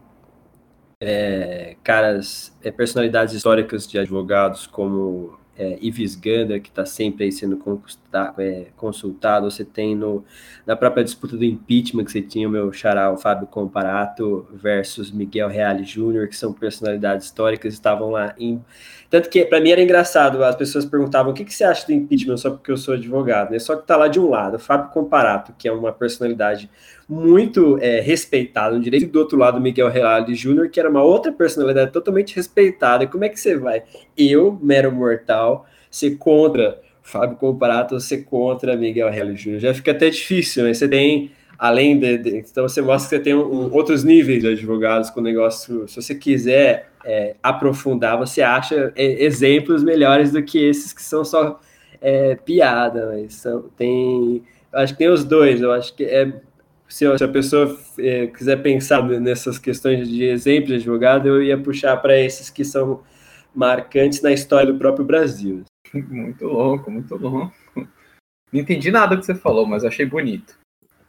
é, caras, é, personalidades históricas de advogados como é, Ives Ganda, que está sempre aí sendo é, consultado, você tem no, na própria disputa do impeachment, que você tinha o meu xará, o Fábio Comparato, versus Miguel Reale Júnior, que são personalidades históricas, estavam lá em... Tanto que, para mim, era engraçado, as pessoas perguntavam, o que, que você acha do impeachment, só porque eu sou advogado, né? Só que está lá de um lado, o Fábio Comparato, que é uma personalidade muito é, respeitada no direito, e do outro lado, Miguel Reale Júnior, que era uma outra personalidade totalmente respeitada. Como é que você vai? Eu, mero mortal, ser contra Fábio Comparato, ser contra Miguel Reale Júnior? Já fica até difícil, né? Você tem além de, de, então você mostra que você tem um, outros níveis de advogados com o negócio. Se você quiser é, aprofundar, você acha é, exemplos melhores do que esses que são só é, piada, mas são, tem, acho que tem os dois. Eu acho que é se, a pessoa é, quiser pensar nessas questões de exemplo de advogado, eu ia puxar para esses que são marcantes na história do próprio Brasil. [laughs] Muito louco, muito louco. Não entendi nada que você falou, mas achei bonito.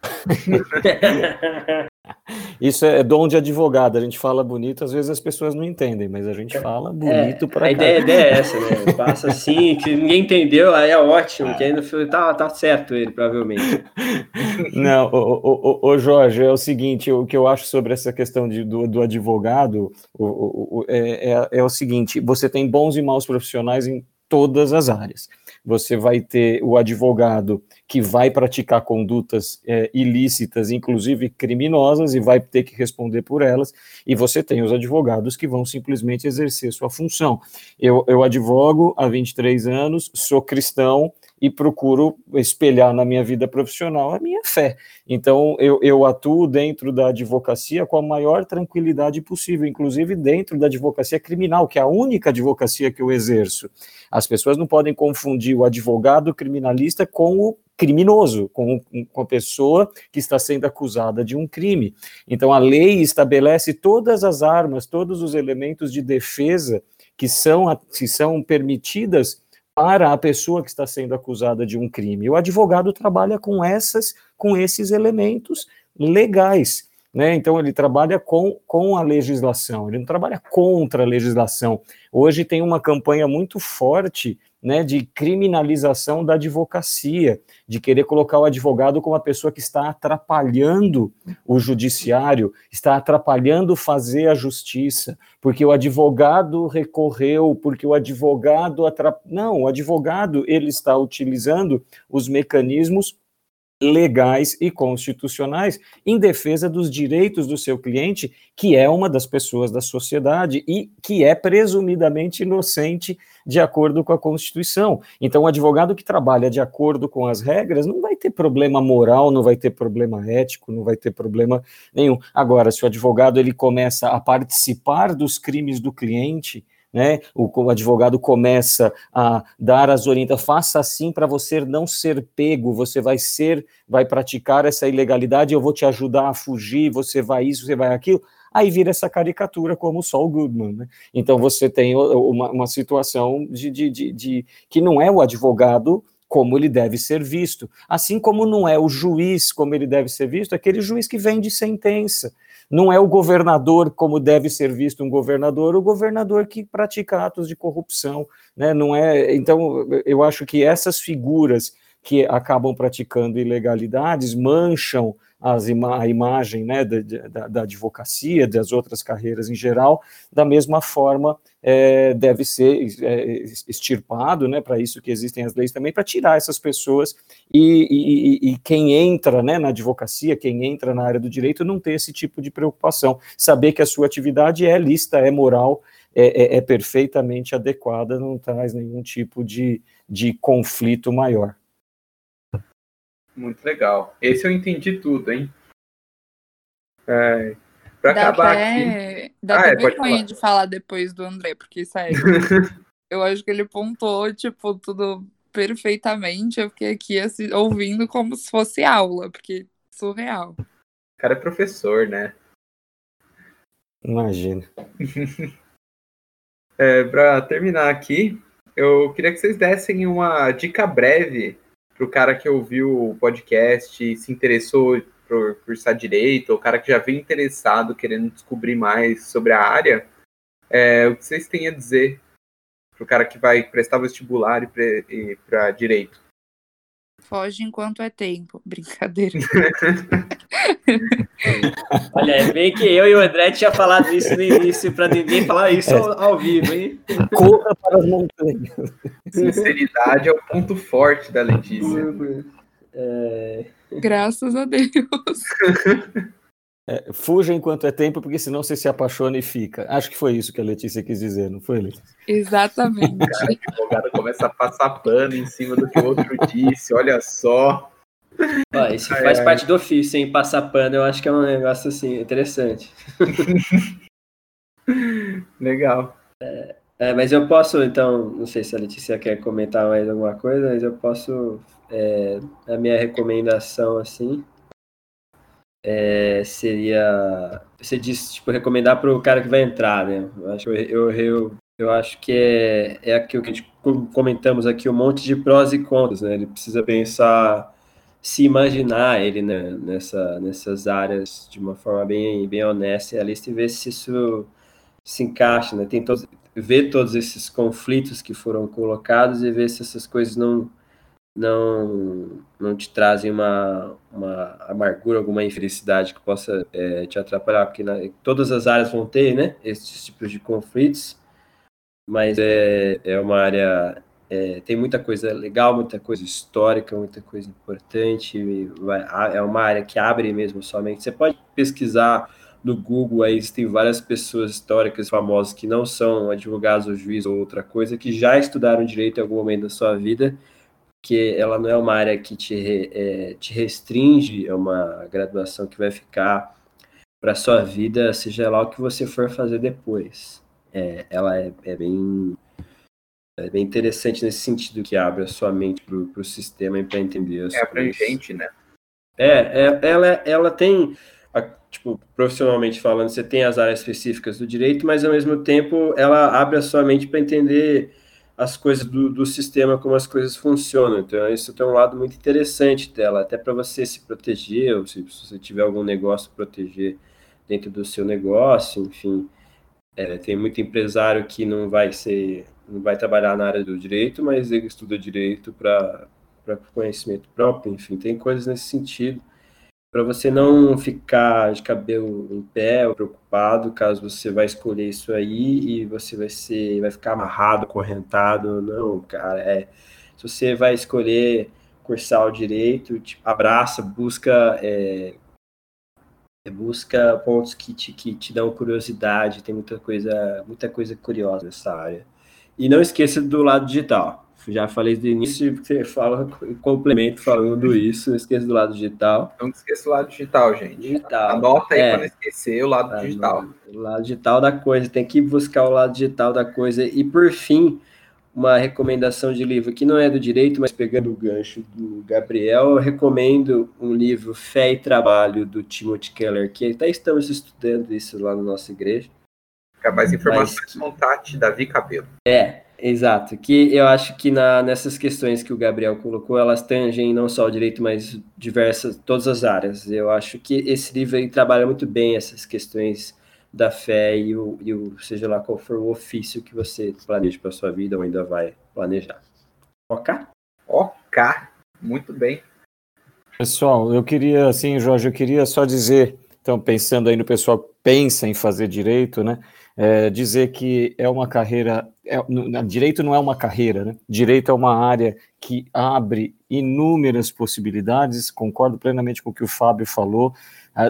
[laughs] Isso é dom de advogado. A gente fala bonito, às vezes as pessoas não entendem, mas a gente fala bonito é, para A ideia, a ideia, é essa, né? [laughs] Passa assim, que ninguém entendeu, aí é ótimo, que ainda tá, tá certo ele, provavelmente. [laughs] Não, o, o, o, o, Jorge, é o seguinte, o que eu acho sobre essa questão de, do, do advogado o, é, é, é o seguinte: você tem bons e maus profissionais em todas as áreas. Você vai ter o advogado que vai praticar condutas é, ilícitas, inclusive criminosas, e vai ter que responder por elas, e você tem os advogados que vão simplesmente exercer sua função. Eu, eu advogo há 23 anos, sou cristão, e procuro espelhar na minha vida profissional a minha fé. Então, eu, eu atuo dentro da advocacia com a maior tranquilidade possível, inclusive dentro da advocacia criminal, que é a única advocacia que eu exerço. As pessoas não podem confundir o advogado criminalista com o criminoso, com, com a pessoa que está sendo acusada de um crime. Então, a lei estabelece todas as armas, todos os elementos de defesa que são, que são permitidas para a pessoa que está sendo acusada de um crime. O advogado trabalha com essas, com esses elementos legais. Né? Então ele trabalha com, com a legislação, ele não trabalha contra a legislação. Hoje tem uma campanha muito forte né, de criminalização da advocacia, de querer colocar o advogado como uma pessoa que está atrapalhando o judiciário, está atrapalhando fazer a justiça, porque o advogado recorreu, porque o advogado atrap... não, o advogado ele está utilizando os mecanismos legais e constitucionais em defesa dos direitos do seu cliente, que é uma das pessoas da sociedade e que é presumidamente inocente de acordo com a Constituição. Então, o advogado que trabalha de acordo com as regras não vai ter problema moral, não vai ter problema ético, não vai ter problema nenhum. Agora, se o advogado ele começa a participar dos crimes do cliente, né? O, advogado começa a dar as orientações, faça assim para você não ser pego, você vai ser, vai praticar essa ilegalidade, eu vou te ajudar a fugir, você vai isso, você vai aquilo. Aí vira essa caricatura como o Saul Goodman, né? Então você tem uma, uma situação de, de, de, de que não é o advogado como ele deve ser visto, assim como não é o juiz como ele deve ser visto, aquele juiz que vem de sentença, não é o governador como deve ser visto um governador, o governador que pratica atos de corrupção, né? Não é. Então, eu acho que essas figuras que acabam praticando ilegalidades mancham ima a imagem né, da, da, da, advocacia, das outras carreiras em geral, da mesma forma é, deve ser é, extirpado, né, para isso que existem as leis também, para tirar essas pessoas e, e, e, quem entra né, na advocacia, quem entra na área do direito, não ter esse tipo de preocupação, saber que a sua atividade é lista, é moral, é, é, é perfeitamente adequada, não traz nenhum tipo de, de conflito maior. Muito legal. Esse eu entendi tudo, hein? É, pra dá acabar até, aqui... Dá ah, até é, vergonha falar. de falar depois do André, porque, sério, [laughs] eu acho que ele pontuou, tipo, tudo perfeitamente. Eu fiquei aqui assim, ouvindo como se fosse aula, porque surreal. O cara é professor, né? Imagina. [laughs] é, pra terminar aqui, eu queria que vocês dessem uma dica breve para o cara que ouviu o podcast e se interessou por cursar direito, ou o cara que já veio interessado, querendo descobrir mais sobre a área, é, o que vocês têm a dizer para o cara que vai prestar vestibular e para direito? Foge enquanto é tempo. [laughs] Brincadeira. [laughs] Olha, é bem que eu e o André tinha falado isso no início, para ninguém falar isso ao, ao, vivo, hein? Corra para as montanhas. Sinceridade é o ponto forte da Letícia. É... Graças a Deus. [laughs] É, fuja enquanto é tempo, porque senão você se apaixona e fica. Acho que foi isso que a Letícia quis dizer, não foi, Letícia? Exatamente. [laughs] Cara, o advogado começa a passar pano em cima do que o outro disse, olha só. Ó, isso ai, faz ai. parte do ofício, hein? Passar pano, eu acho que é um negócio assim, interessante. [laughs] Legal. É, é, mas eu posso, então, não sei se a Letícia quer comentar mais alguma coisa, mas eu posso. É, a minha recomendação, assim, é, seria. Você disse, tipo, recomendar para o cara que vai entrar, né? Eu acho, eu, eu, eu acho que é, é aquilo que a gente comentamos aqui, um monte de prós e contras, né? Ele precisa pensar, se imaginar ele né, nessa, nessas áreas de uma forma bem, bem honesta e realista e ver se isso se encaixa, né? Tem todos, ver todos esses conflitos que foram colocados e ver se essas coisas não não, não te trazem uma, uma amargura, alguma infelicidade que possa é, te atrapalhar, porque na, todas as áreas vão ter, né, esses tipos de conflitos, mas é, é uma área, é, tem muita coisa legal, muita coisa histórica, muita coisa importante, vai, é uma área que abre mesmo somente, você pode pesquisar no Google, aí tem várias pessoas históricas famosas que não são advogados ou juízes ou outra coisa, que já estudaram direito em algum momento da sua vida, que ela não é uma área que te, é, te restringe, é uma graduação que vai ficar para sua vida, seja lá o que você for fazer depois. É, ela é, é, bem é bem interessante nesse sentido que abre a sua mente para o sistema e para entender as É abrangente, né? É, é ela, ela tem, tipo, profissionalmente falando, você tem as áreas específicas do direito, mas ao mesmo tempo ela abre a sua mente para entender as coisas do, do sistema, como as coisas funcionam. Então, isso tem um lado muito interessante dela, até para você se proteger, ou se, se, você tiver algum negócio, proteger dentro do seu negócio, enfim. É, tem muito empresário que não vai ser, não vai trabalhar na área do direito, mas ele estuda direito para conhecimento próprio, enfim, tem coisas nesse sentido para você não ficar de cabelo em pé ou preocupado caso você vai escolher isso aí e você vai ser vai ficar amarrado, correntado, não, cara, é se você vai escolher cursar o direito, tipo, abraça, busca é, busca pontos que te, que te dão curiosidade, tem muita coisa, muita coisa curiosa nessa área. E não esqueça do lado digital já falei do início, você fala, complemento falando isso, não esqueça do lado digital. Não esqueça o lado digital, gente. Digital. Anota aí é, para não esquecer o lado tá, digital. O lado digital da coisa, tem que buscar o lado digital da coisa. E por fim, uma recomendação de livro que não é do direito, mas pegando o gancho do Gabriel, eu recomendo um livro Fé e Trabalho do Timothy Keller, que até estamos estudando isso lá na nossa igreja. Fica mais informações, mas, contate Davi Cabelo. É, Exato, que eu acho que na, nessas questões que o Gabriel colocou, elas tangem não só o direito, mas diversas, todas as áreas. Eu acho que esse livro aí trabalha muito bem essas questões da fé e o, e o seja lá qual for o ofício que você planeja para sua vida ou ainda vai planejar. Ok? Ok, muito bem. Pessoal, eu queria, assim, Jorge, eu queria só dizer, então, pensando aí no pessoal que pensa em fazer direito, né? É, dizer que é uma carreira, é, direito não é uma carreira, né? Direito é uma área que abre inúmeras possibilidades, concordo plenamente com o que o Fábio falou,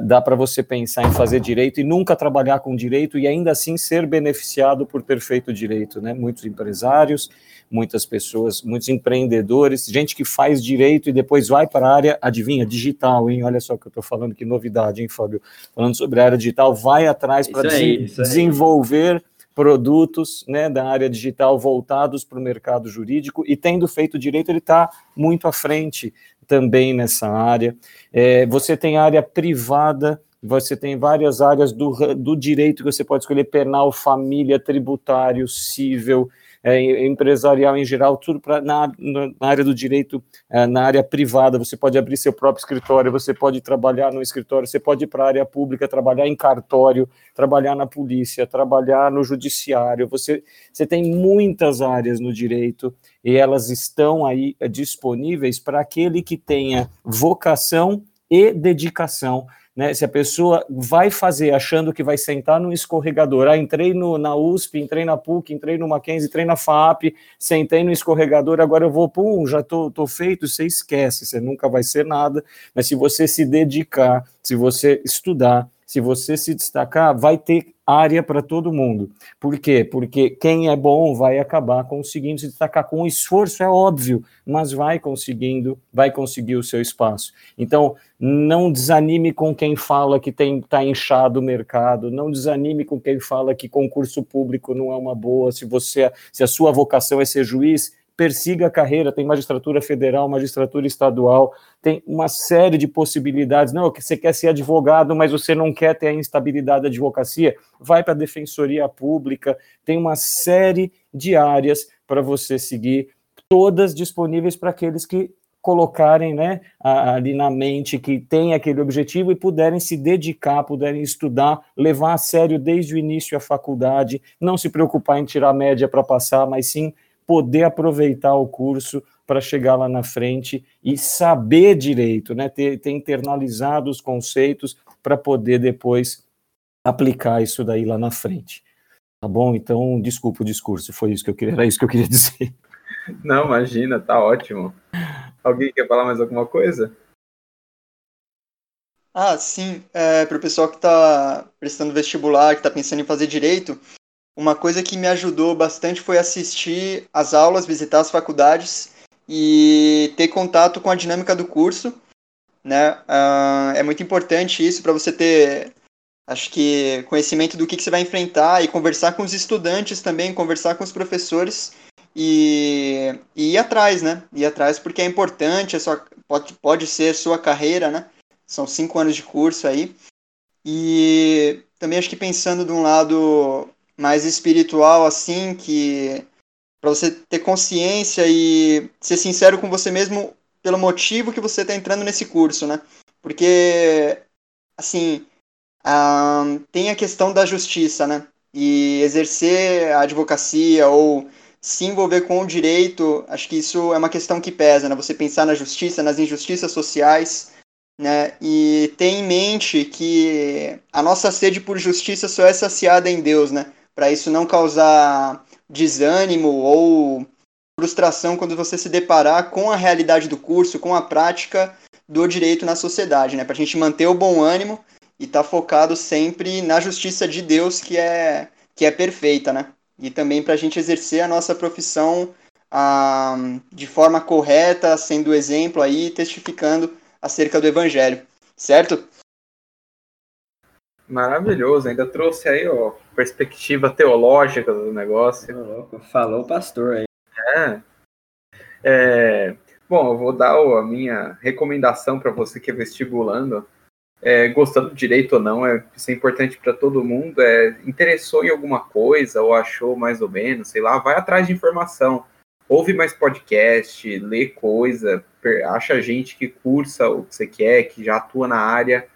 dá para você pensar em fazer direito e nunca trabalhar com direito e ainda assim ser beneficiado por ter feito direito, né? Muitos empresários, muitas pessoas, muitos empreendedores, gente que faz direito e depois vai para a área, adivinha, digital, hein? Olha só o que eu estou falando, que novidade, hein, Fábio? Falando sobre a área digital, vai atrás para desenvolver produtos né, da área digital voltados para o mercado jurídico e tendo feito direito, ele está muito à frente também nessa área. É, você tem área privada, você tem várias áreas do, do direito que você pode escolher: penal, família, tributário, civil, empresarial em geral, tudo pra, na, na área do direito, é, na área privada. Você pode abrir seu próprio escritório, você pode trabalhar no escritório, você pode ir para a área pública, trabalhar em cartório, trabalhar na polícia, trabalhar no judiciário. Você, você tem muitas áreas no direito e elas estão aí é, disponíveis para aquele que tenha vocação e dedicação né? Se a pessoa vai fazer achando que vai sentar no escorregador, ah, entrei no, na USP, entrei na PUC, entrei no Mackenzie, entrei na FAP, sentei no escorregador, agora eu vou, pum, já tô, tô feito, você esquece, você nunca vai ser nada, mas se você se dedicar, se você estudar, se você se destacar, vai ter área para todo mundo. Por quê? Porque quem é bom vai acabar conseguindo se destacar com esforço, é óbvio, mas vai conseguindo, vai conseguir o seu espaço. Então, não desanime com quem fala que está inchado o mercado, não desanime com quem fala que concurso público não é uma boa, se você se a sua vocação é ser juiz, persiga a carreira, tem magistratura federal, magistratura estadual, tem uma série de possibilidades. Não, você quer ser advogado, mas você não quer ter a instabilidade da advocacia, vai para a defensoria pública, tem uma série de áreas para você seguir, todas disponíveis para aqueles que colocarem né, ali na mente que tem aquele objetivo e puderem se dedicar, puderem estudar, levar a sério desde o início a faculdade, não se preocupar em tirar média para passar, mas sim poder aproveitar o curso para chegar lá na frente e saber direito, né? ter, ter internalizado os conceitos para poder depois aplicar isso daí lá na frente. Tá bom? Então, desculpa o discurso, foi isso que eu queria, era isso que eu queria [laughs] dizer. Não, imagina, tá ótimo. Alguém quer falar mais alguma coisa? Ah, sim. É, para o pessoal que está prestando vestibular, que está pensando em fazer direito, uma coisa que me ajudou bastante foi assistir as aulas, visitar as faculdades e ter contato com a dinâmica do curso, né? Uh, é muito importante isso para você ter, acho que, conhecimento do que, que você vai enfrentar e conversar com os estudantes também, conversar com os professores e, e ir atrás, né? Ir atrás porque é importante, é sua, pode, pode ser sua carreira, né? São cinco anos de curso aí. E também acho que pensando de um lado mais espiritual, assim, que para você ter consciência e ser sincero com você mesmo pelo motivo que você está entrando nesse curso, né? Porque, assim, tem a questão da justiça, né? E exercer a advocacia ou se envolver com o direito, acho que isso é uma questão que pesa, né? Você pensar na justiça, nas injustiças sociais, né? E ter em mente que a nossa sede por justiça só é saciada em Deus, né? Para isso não causar desânimo ou frustração quando você se deparar com a realidade do curso, com a prática do direito na sociedade, né? Para a gente manter o bom ânimo e estar tá focado sempre na justiça de Deus que é que é perfeita, né? e também para a gente exercer a nossa profissão ah, de forma correta, sendo exemplo aí, testificando acerca do Evangelho, certo? Maravilhoso, ainda trouxe aí, ó, perspectiva teológica do negócio. Falou o pastor aí. É. é. Bom, eu vou dar a minha recomendação para você que é vestibulando é, gostando do direito ou não, é, isso é importante para todo mundo, é, interessou em alguma coisa ou achou mais ou menos, sei lá, vai atrás de informação, ouve mais podcast, lê coisa, acha gente que cursa o que você quer, que já atua na área.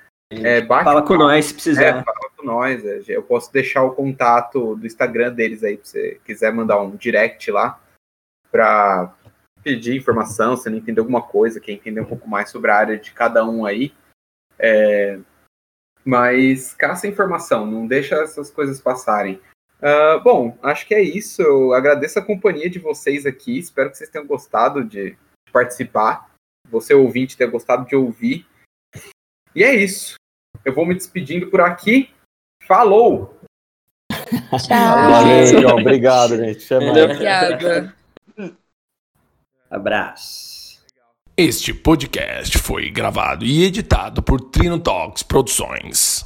É, fala com nós se precisar. É, fala com nós. É, eu posso deixar o contato do Instagram deles aí, se você quiser mandar um direct lá para pedir informação, se não entender alguma coisa, quer entender um pouco mais sobre a área de cada um aí é, mas caça informação, não deixa essas coisas passarem. Uh, bom, acho que é isso. Eu agradeço a companhia de vocês aqui. Espero que vocês tenham gostado de participar. Você ouvinte ter gostado de ouvir. E é isso. Eu vou me despedindo por aqui. Falou! Tchau. Valeu, obrigado, gente. Obrigada. Abraço. Este podcast foi gravado e editado por Trino Talks Produções.